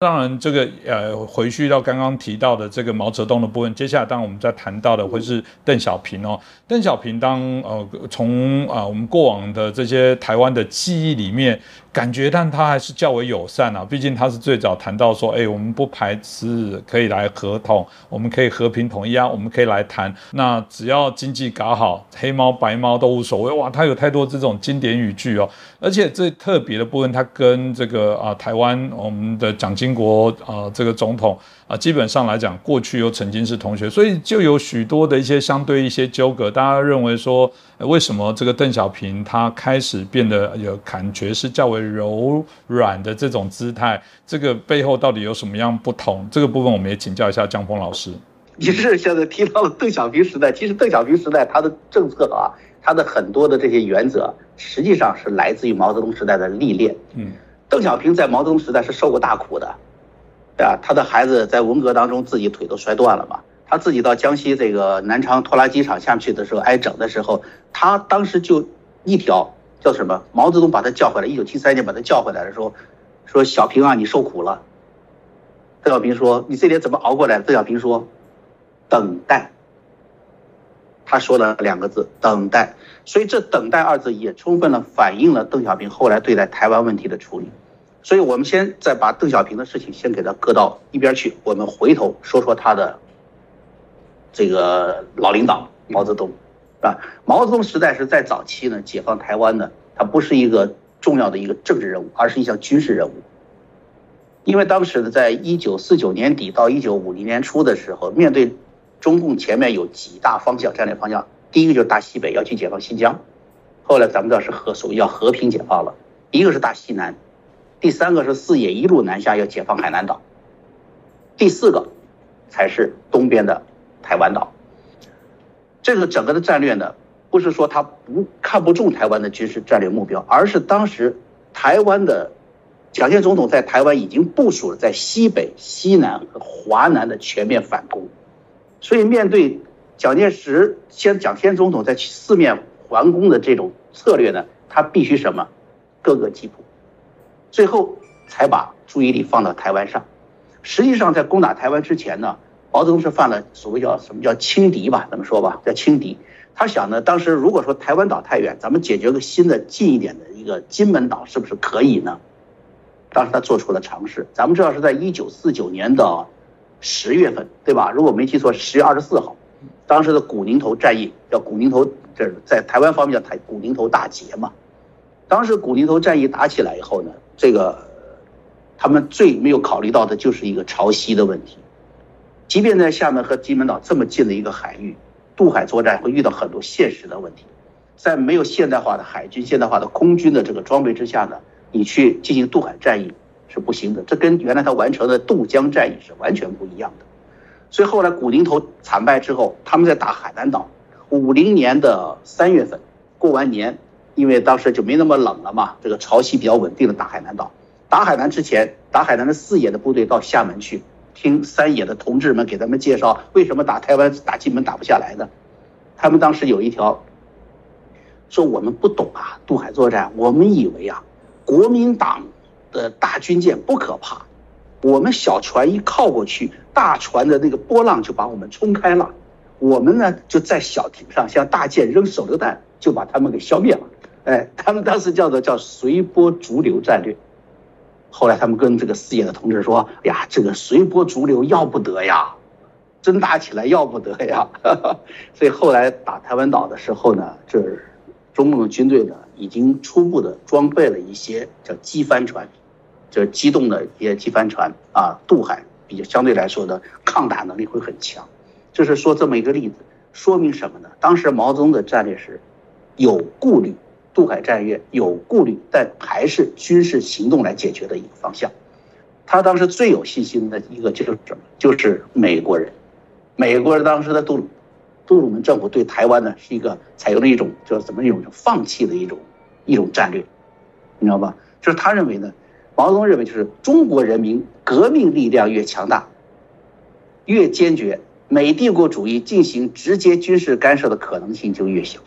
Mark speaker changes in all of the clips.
Speaker 1: 当然，这个呃，回去到刚刚提到的这个毛泽东的部分，接下来当然我们在谈到的会是邓小平哦。邓小平当呃从啊我们过往的这些台湾的记忆里面。感觉，但他还是较为友善啊。毕竟他是最早谈到说，哎，我们不排斥可以来合同，我们可以和平统一啊，我们可以来谈。那只要经济搞好，黑猫白猫都无所谓。哇，他有太多这种经典语句哦。而且最特别的部分，他跟这个啊台湾我们的蒋经国啊这个总统。啊，基本上来讲，过去又曾经是同学，所以就有许多的一些相对一些纠葛。大家认为说，为什么这个邓小平他开始变得有感觉是较为柔软的这种姿态？这个背后到底有什么样不同？这个部分我们也请教一下江峰老师。
Speaker 2: 你是现在提到了邓小平时代，其实邓小平时代他的政策啊，他的很多的这些原则，实际上是来自于毛泽东时代的历练。嗯，邓小平在毛泽东时代是受过大苦的。对啊，他的孩子在文革当中自己腿都摔断了嘛，他自己到江西这个南昌拖拉机厂下去的时候挨整的时候，他当时就一条叫什么？毛泽东把他叫回来，一九七三年把他叫回来的时候，说小平啊，你受苦了。邓小平说：“你这点怎么熬过来？”邓小平说：“等待。”他说了两个字：“等待。”所以这“等待”二字也充分了反映了邓小平后来对待台湾问题的处理。所以，我们先再把邓小平的事情先给他搁到一边去，我们回头说说他的这个老领导毛泽东，是吧？毛泽东时代是在早期呢，解放台湾的，他不是一个重要的一个政治任务，而是一项军事任务。因为当时呢，在一九四九年底到一九五零年初的时候，面对中共前面有几大方向战略方向，第一个就是大西北要去解放新疆，后来咱们知道是和所谓叫和平解放了，一个是大西南。第三个是四野一路南下要解放海南岛，第四个才是东边的台湾岛。这个整个的战略呢，不是说他不看不中台湾的军事战略目标，而是当时台湾的蒋介总统在台湾已经部署了在西北、西南和华南的全面反攻，所以面对蒋介石先蒋先总统在四面环攻的这种策略呢，他必须什么？各个击破。最后才把注意力放到台湾上。实际上，在攻打台湾之前呢，毛泽东是犯了所谓叫什么叫轻敌吧？怎么说吧？叫轻敌。他想呢，当时如果说台湾岛太远，咱们解决个新的近一点的一个金门岛，是不是可以呢？当时他做出了尝试。咱们知道是在一九四九年的十月份，对吧？如果没记错，十月二十四号，当时的古宁头战役叫古宁头，这在台湾方面叫台古宁头大捷嘛。当时古宁头战役打起来以后呢？这个，他们最没有考虑到的就是一个潮汐的问题。即便在厦门和金门岛这么近的一个海域，渡海作战会遇到很多现实的问题。在没有现代化的海军、现代化的空军的这个装备之下呢，你去进行渡海战役是不行的。这跟原来他完成的渡江战役是完全不一样的。所以后来古宁头惨败之后，他们在打海南岛。五零年的三月份过完年。因为当时就没那么冷了嘛，这个潮汐比较稳定的打海南岛。打海南之前，打海南的四野的部队到厦门去听三野的同志们给他们介绍为什么打台湾、打金门打不下来的。他们当时有一条说：“我们不懂啊，渡海作战，我们以为啊，国民党的大军舰不可怕，我们小船一靠过去，大船的那个波浪就把我们冲开了。我们呢就在小艇上向大舰扔手榴弹，就把他们给消灭了。”哎，他们当时叫做叫随波逐流战略。后来他们跟这个四野的同志说：“呀，这个随波逐流要不得呀，真打起来要不得呀。”所以后来打台湾岛的时候呢，这中共的军队呢已经初步的装备了一些叫机帆船，就是机动的一些机帆船啊，渡海比较相对来说的抗打能力会很强。就是说这么一个例子，说明什么呢？当时毛泽东的战略是有顾虑。渡海战略有顾虑，但还是军事行动来解决的一个方向。他当时最有信心的一个就是什么？就是美国人。美国人当时的杜鲁杜鲁门政府对台湾呢是一个采用了一种叫怎么一种放弃的一种一种战略，你知道吧？就是他认为呢，毛泽东认为就是中国人民革命力量越强大，越坚决，美帝国主义进行直接军事干涉的可能性就越小。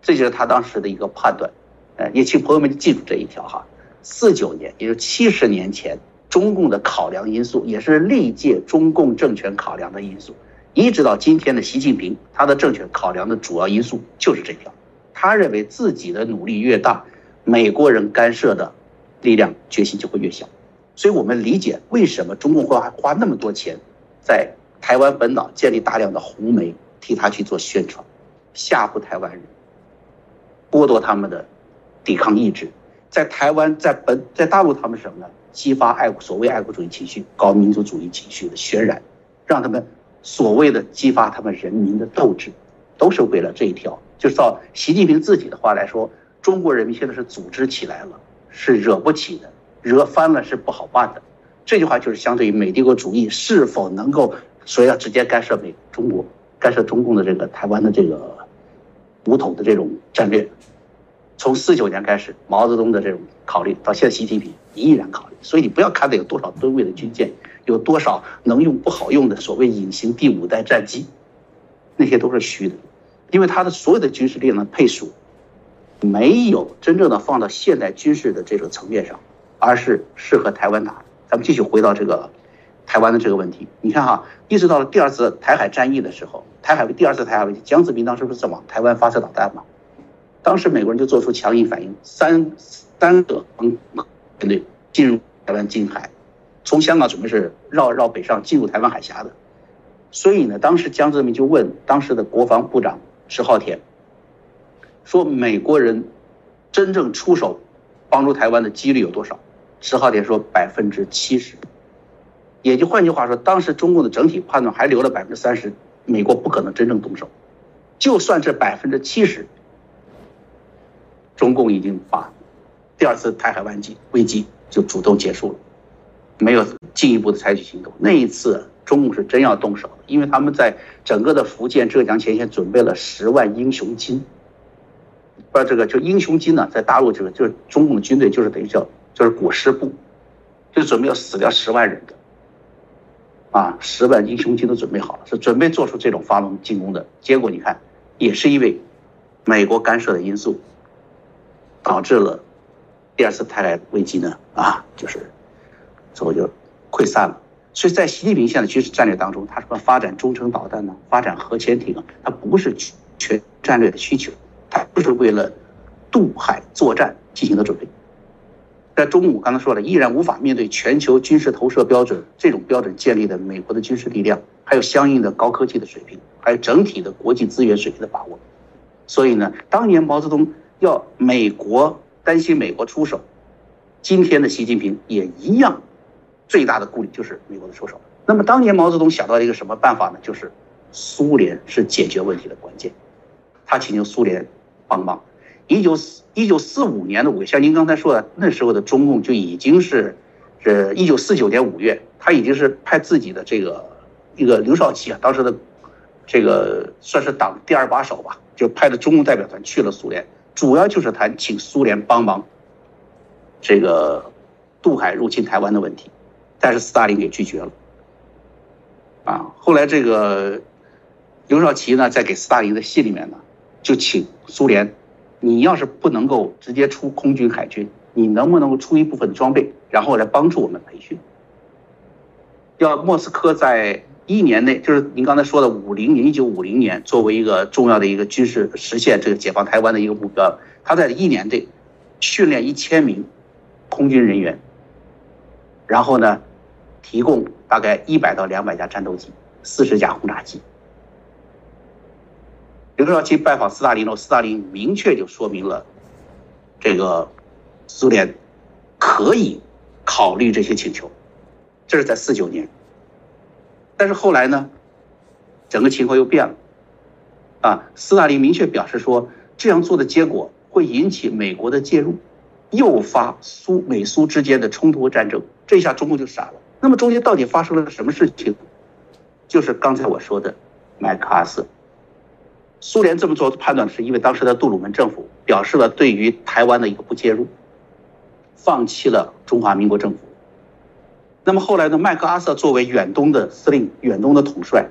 Speaker 2: 这就是他当时的一个判断，呃，也请朋友们记住这一条哈。四九年，也就七十年前，中共的考量因素，也是历届中共政权考量的因素。一直到今天的习近平，他的政权考量的主要因素就是这条。他认为自己的努力越大，美国人干涉的力量决心就会越小。所以我们理解为什么中共会花那么多钱，在台湾本岛建立大量的红媒，替他去做宣传，吓唬台湾人，剥夺他们的抵抗意志。在台湾，在本在大陆，他们什么呢？激发爱所谓爱国主义情绪、搞民族主义情绪的渲染，让他们所谓的激发他们人民的斗志，都是为了这一条。就是照习近平自己的话来说，中国人民现在是组织起来了，是惹不起的，惹翻了是不好办的。这句话就是相对于美帝国主义是否能够说要直接干涉美中国、干涉中共的这个台湾的这个武统的这种战略。从四九年开始，毛泽东的这种考虑，到现在习近平依然考虑，所以你不要看到有多少吨位的军舰，有多少能用不好用的所谓隐形第五代战机，那些都是虚的，因为他的所有的军事力量的配属，没有真正的放到现代军事的这种层面上，而是适合台湾打。咱们继续回到这个台湾的这个问题，你看哈，一直到了第二次台海战役的时候，台海第二次台海问题，江泽民当时不是往台湾发射导弹吗？当时美国人就做出强硬反应，三三个航舰队进入台湾近海，从香港准备是绕绕北上进入台湾海峡的。所以呢，当时江泽民就问当时的国防部长迟浩田，说美国人真正出手帮助台湾的几率有多少？迟浩田说百分之七十，也就换句话说，当时中共的整体判断还留了百分之三十，美国不可能真正动手。就算是百分之七十。中共已经把第二次台海危机危机就主动结束了，没有进一步的采取行动。那一次中共是真要动手，因为他们在整个的福建、浙江前线准备了十万英雄金。不，这个就英雄金呢，在大陆就是就是中共的军队就是等于叫就是裹尸布，就准备要死掉十万人的，啊，十万英雄金都准备好了，是准备做出这种发动进攻的。结果你看，也是因为美国干涉的因素。导致了第二次台海危机呢啊，就是最后就溃散了。所以在习近平现在军事战略当中，他什么发展中程导弹呢，发展核潜艇啊，它不是全战略的需求，就是为了渡海作战进行的准备。在中午刚才说了，依然无法面对全球军事投射标准这种标准建立的美国的军事力量，还有相应的高科技的水平，还有整体的国际资源水平的把握。所以呢，当年毛泽东。要美国担心美国出手，今天的习近平也一样，最大的顾虑就是美国的出手。那么当年毛泽东想到一个什么办法呢？就是苏联是解决问题的关键，他请求苏联帮忙。一九四一九四五年的五月，像您刚才说的，那时候的中共就已经是，呃，一九四九年五月，他已经是派自己的这个一个刘少奇啊，当时的这个算是党第二把手吧，就派的中共代表团去了苏联。主要就是谈请苏联帮忙，这个渡海入侵台湾的问题，但是斯大林给拒绝了。啊，后来这个刘少奇呢，在给斯大林的信里面呢，就请苏联，你要是不能够直接出空军海军，你能不能够出一部分装备，然后来帮助我们培训？要莫斯科在。一年内，就是您刚才说的五零年，一九五零年，作为一个重要的一个军事实现这个解放台湾的一个目标，他在一年内训练一千名空军人员，然后呢，提供大概一百到两百架战斗机，四十架轰炸机。刘少奇拜访斯大林后，斯大林明确就说明了，这个苏联可以考虑这些请求，这是在四九年。但是后来呢，整个情况又变了，啊，斯大林明确表示说，这样做的结果会引起美国的介入，诱发苏美苏之间的冲突和战争。这一下中共就傻了。那么中间到底发生了什么事情？就是刚才我说的麦克阿瑟。苏联这么做的判断是因为当时的杜鲁门政府表示了对于台湾的一个不介入，放弃了中华民国政府。那么后来呢？麦克阿瑟作为远东的司令、远东的统帅，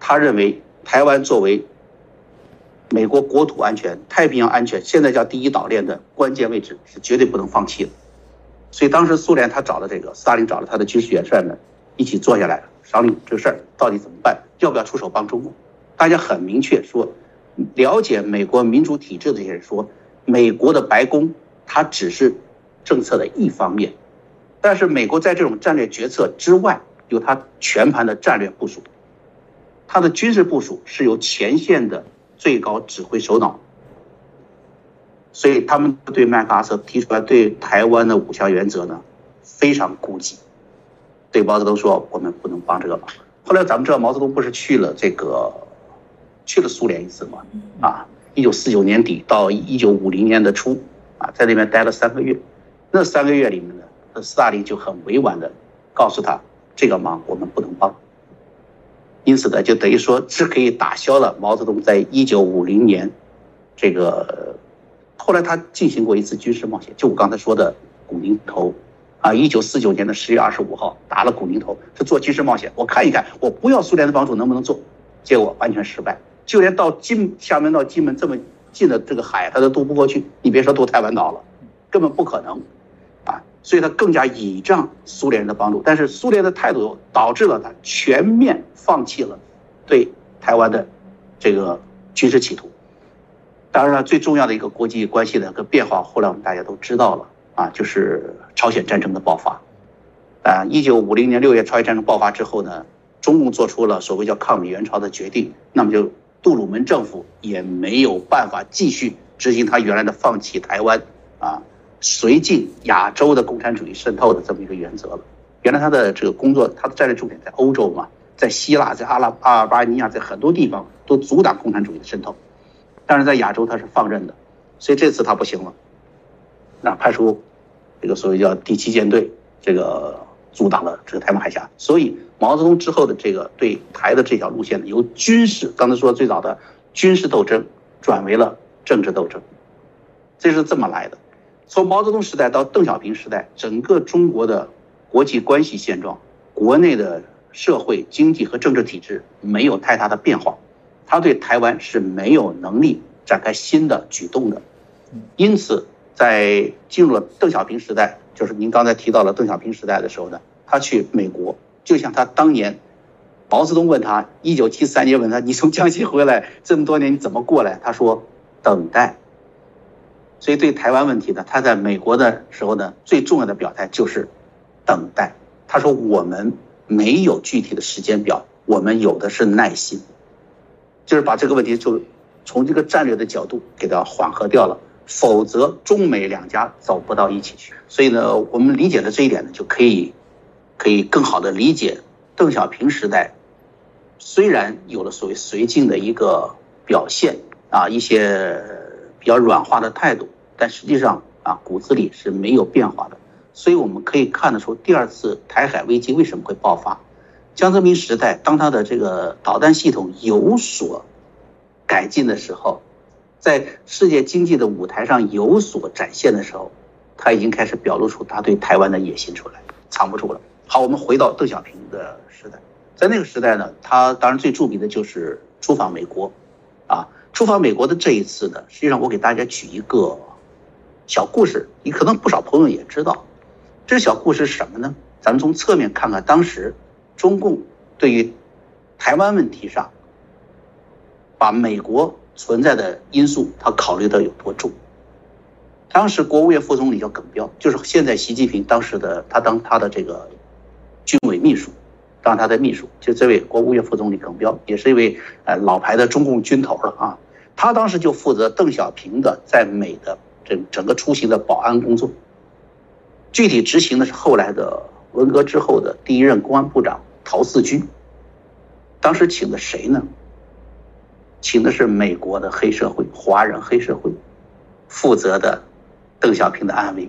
Speaker 2: 他认为台湾作为美国国土安全、太平洋安全，现在叫第一岛链的关键位置，是绝对不能放弃的。所以当时苏联他找了这个斯大林找了他的军事元帅们一起坐下来商量这个事儿到底怎么办，要不要出手帮中共？大家很明确说，了解美国民主体制的这些人说，美国的白宫它只是政策的一方面，但是美国在这种战略决策之外，有它全盘的战略部署，它的军事部署是由前线的最高指挥首脑。所以他们对麦克阿瑟提出来对台湾的五项原则呢，非常顾忌。对毛泽东说：“我们不能帮这个忙。”后来咱们知道毛泽东不是去了这个，去了苏联一次嘛？啊，一九四九年底到一九五零年的初，啊，在那边待了三个月。那三个月里面呢，斯大林就很委婉的告诉他：“这个忙我们不能帮。”因此呢，就等于说是可以打消了毛泽东在一九五零年这个。后来他进行过一次军事冒险，就我刚才说的古宁头，啊，一九四九年的十月二十五号打了古宁头，是做军事冒险。我看一看，我不要苏联的帮助能不能做，结果完全失败，就连到金厦门到金门这么近的这个海，他都渡不过去。你别说渡台湾岛了，根本不可能，啊，所以他更加倚仗苏联人的帮助。但是苏联的态度导致了他全面放弃了对台湾的这个军事企图。当然了，最重要的一个国际关系的个变化，后来我们大家都知道了啊，就是朝鲜战争的爆发。啊，一九五零年六月朝鲜战争爆发之后呢，中共做出了所谓叫抗美援朝的决定，那么就杜鲁门政府也没有办法继续执行他原来的放弃台湾啊，绥靖亚洲的共产主义渗透的这么一个原则了。原来他的这个工作，他的战略重点在欧洲嘛，在希腊，在阿拉阿尔巴尼亚，在很多地方都阻挡共产主义的渗透。但是在亚洲他是放任的，所以这次他不行了，那派出这个所谓叫第七舰队，这个阻挡了这个台湾海峡。所以毛泽东之后的这个对台的这条路线呢，由军事刚才说最早的军事斗争转为了政治斗争，这是这么来的。从毛泽东时代到邓小平时代，整个中国的国际关系现状、国内的社会经济和政治体制没有太大的变化。他对台湾是没有能力展开新的举动的，因此在进入了邓小平时代，就是您刚才提到了邓小平时代的时候呢，他去美国，就像他当年，毛泽东问他，一九七三年问他，你从江西回来这么多年你怎么过来？他说等待。所以对台湾问题呢，他在美国的时候呢，最重要的表态就是等待。他说我们没有具体的时间表，我们有的是耐心。就是把这个问题就从这个战略的角度给它缓和掉了，否则中美两家走不到一起去。所以呢，我们理解了这一点呢，就可以可以更好的理解邓小平时代虽然有了所谓绥靖的一个表现啊，一些比较软化的态度，但实际上啊骨子里是没有变化的。所以我们可以看得出，第二次台海危机为什么会爆发。江泽民时代，当他的这个导弹系统有所改进的时候，在世界经济的舞台上有所展现的时候，他已经开始表露出他对台湾的野心出来，藏不住了。好，我们回到邓小平的时代，在那个时代呢，他当然最著名的就是出访美国，啊，出访美国的这一次呢，实际上我给大家举一个小故事，你可能不少朋友也知道，这小故事是什么呢？咱们从侧面看看当时。中共对于台湾问题上，把美国存在的因素，他考虑的有多重？当时国务院副总理叫耿彪，就是现在习近平当时的他当他的这个军委秘书，当他的秘书，就这位国务院副总理耿彪，也是一位呃老牌的中共军头了啊。他当时就负责邓小平的在美的这整个出行的保安工作，具体执行的是后来的。文革之后的第一任公安部长陶四军，当时请的谁呢？请的是美国的黑社会、华人黑社会负责的邓小平的安危，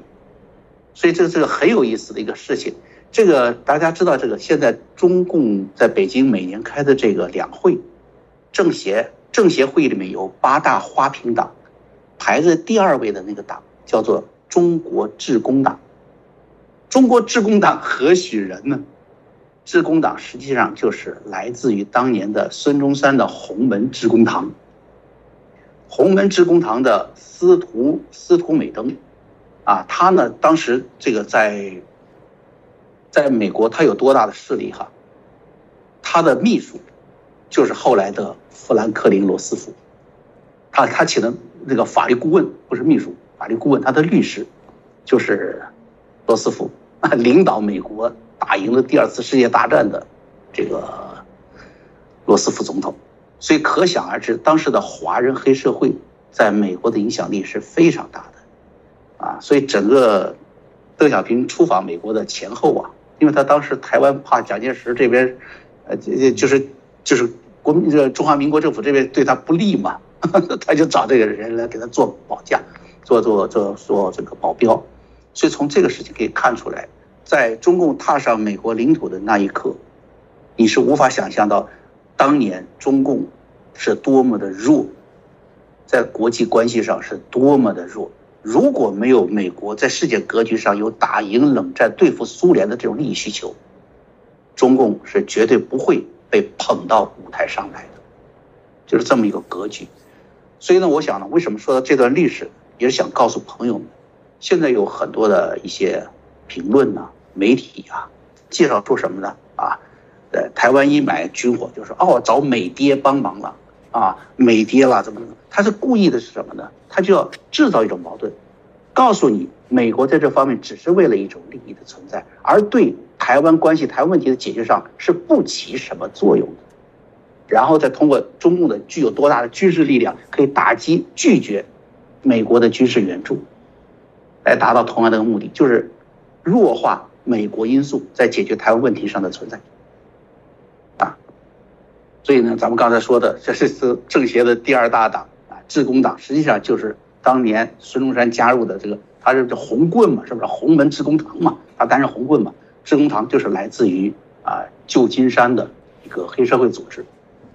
Speaker 2: 所以这是个很有意思的一个事情。这个大家知道，这个现在中共在北京每年开的这个两会，政协政协会议里面有八大花瓶党，排在第二位的那个党叫做中国致公党。中国致公党何许人呢？致公党实际上就是来自于当年的孙中山的洪门致公堂。洪门致公堂的司徒司徒美登，啊，他呢当时这个在在美国他有多大的势力哈？他的秘书就是后来的富兰克林罗斯福，他他请的那个法律顾问不是秘书，法律顾问他的律师就是罗斯福，领导美国打赢了第二次世界大战的这个罗斯福总统，所以可想而知，当时的华人黑社会在美国的影响力是非常大的啊，所以整个邓小平出访美国的前后啊，因为他当时台湾怕蒋介石这边。呃，就就是就是国民这中华民国政府这边对他不利嘛，他就找这个人来给他做保驾，做做做做这个保镖，所以从这个事情可以看出来，在中共踏上美国领土的那一刻，你是无法想象到，当年中共是多么的弱，在国际关系上是多么的弱。如果没有美国在世界格局上有打赢冷战、对付苏联的这种利益需求。中共是绝对不会被捧到舞台上来的，就是这么一个格局。所以呢，我想呢，为什么说到这段历史，也是想告诉朋友们，现在有很多的一些评论呢，媒体啊，介绍出什么呢？啊，呃，台湾一买军火，就是哦，找美爹帮忙了啊，美爹了怎么怎么？他是故意的是什么呢？他就要制造一种矛盾，告诉你，美国在这方面只是为了一种利益的存在，而对。台湾关系、台湾问题的解决上是不起什么作用的，然后再通过中共的具有多大的军事力量，可以打击拒绝美国的军事援助，来达到同样的目的，就是弱化美国因素在解决台湾问题上的存在。所以呢，咱们刚才说的，这是是政协的第二大党啊，致公党，实际上就是当年孙中山加入的这个，他是这红棍嘛，是不是红门致公堂嘛？他担任红棍嘛？致公堂就是来自于啊旧金山的一个黑社会组织，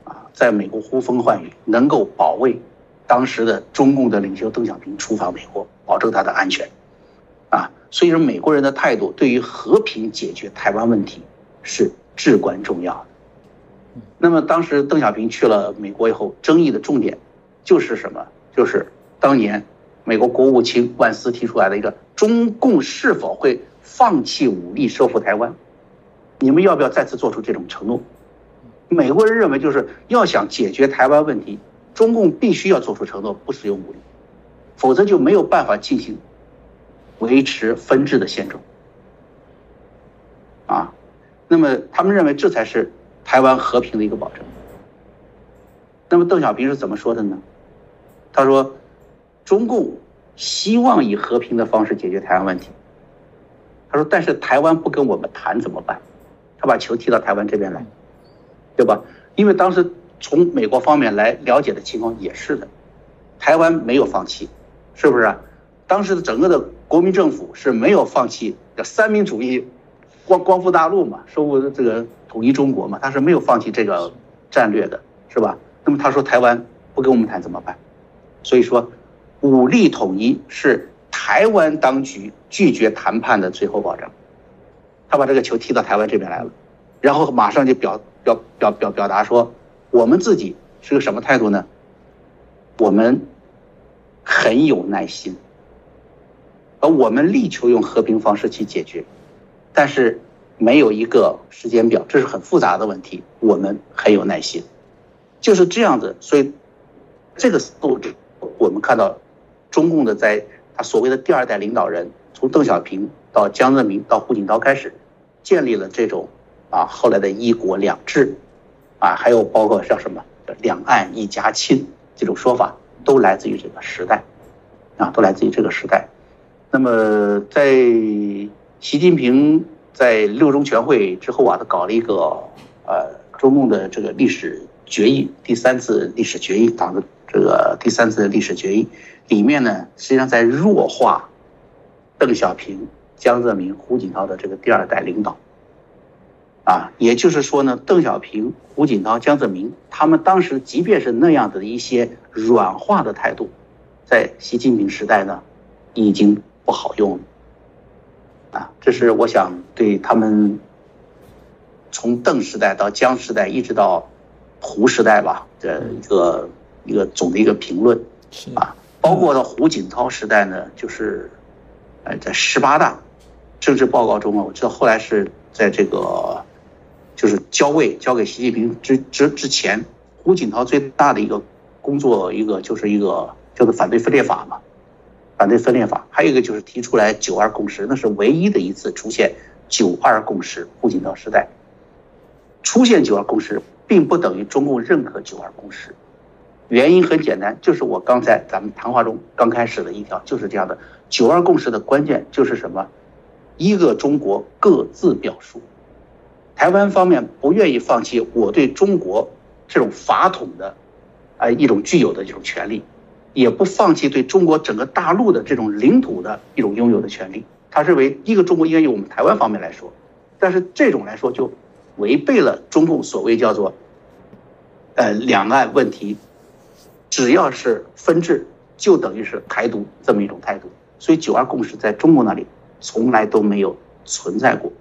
Speaker 2: 啊，在美国呼风唤雨，能够保卫当时的中共的领袖邓小平出访美国，保证他的安全，啊，所以说美国人的态度对于和平解决台湾问题是至关重要的。那么当时邓小平去了美国以后，争议的重点就是什么？就是当年美国国务卿万斯提出来的一个中共是否会。放弃武力收复台湾，你们要不要再次做出这种承诺？美国人认为，就是要想解决台湾问题，中共必须要做出承诺，不使用武力，否则就没有办法进行维持分治的现状。啊，那么他们认为这才是台湾和平的一个保证。那么邓小平是怎么说的呢？他说，中共希望以和平的方式解决台湾问题。他说：“但是台湾不跟我们谈怎么办？他把球踢到台湾这边来，对吧？因为当时从美国方面来了解的情况也是的，台湾没有放弃，是不是？当时的整个的国民政府是没有放弃叫三民主义，光光复大陆嘛，收复这个统一中国嘛，他是没有放弃这个战略的，是吧？那么他说台湾不跟我们谈怎么办？所以说，武力统一是。”台湾当局拒绝谈判的最后保障，他把这个球踢到台湾这边来了，然后马上就表表表表表达说，我们自己是个什么态度呢？我们很有耐心，而我们力求用和平方式去解决，但是没有一个时间表，这是很复杂的问题。我们很有耐心，就是这样子。所以这个素质，我们看到中共的在他。所谓的第二代领导人，从邓小平到江泽民到胡锦涛开始，建立了这种啊后来的一国两制，啊还有包括像什么两岸一家亲这种说法，都来自于这个时代，啊都来自于这个时代。那么在习近平在六中全会之后啊，他搞了一个呃中共的这个历史决议，第三次历史决议，党的这个第三次历史决议。里面呢，实际上在弱化邓小平、江泽民、胡锦涛的这个第二代领导，啊，也就是说呢，邓小平、胡锦涛、江泽民他们当时即便是那样的一些软化的态度，在习近平时代呢，已经不好用了，啊，这是我想对他们从邓时代到江时代一直到胡时代吧的一个一个总的一个评论，啊。包括到胡锦涛时代呢，就是，呃，在十八大政治报告中啊，我知道后来是在这个就是交位交给习近平之之之前，胡锦涛最大的一个工作一个就是一个叫做反对分裂法嘛，反对分裂法，还有一个就是提出来九二共识，那是唯一的一次出现九二共识。胡锦涛时代出现九二共识，并不等于中共认可九二共识。原因很简单，就是我刚才咱们谈话中刚开始的一条就是这样的。九二共识的关键就是什么？一个中国各自表述。台湾方面不愿意放弃我对中国这种法统的，啊一种具有的这种权利，也不放弃对中国整个大陆的这种领土的一种拥有的权利。他认为一个中国应该由我们台湾方面来说，但是这种来说就违背了中共所谓叫做，呃两岸问题。只要是分治，就等于是台独这么一种态度，所以九二共识在中国那里从来都没有存在过。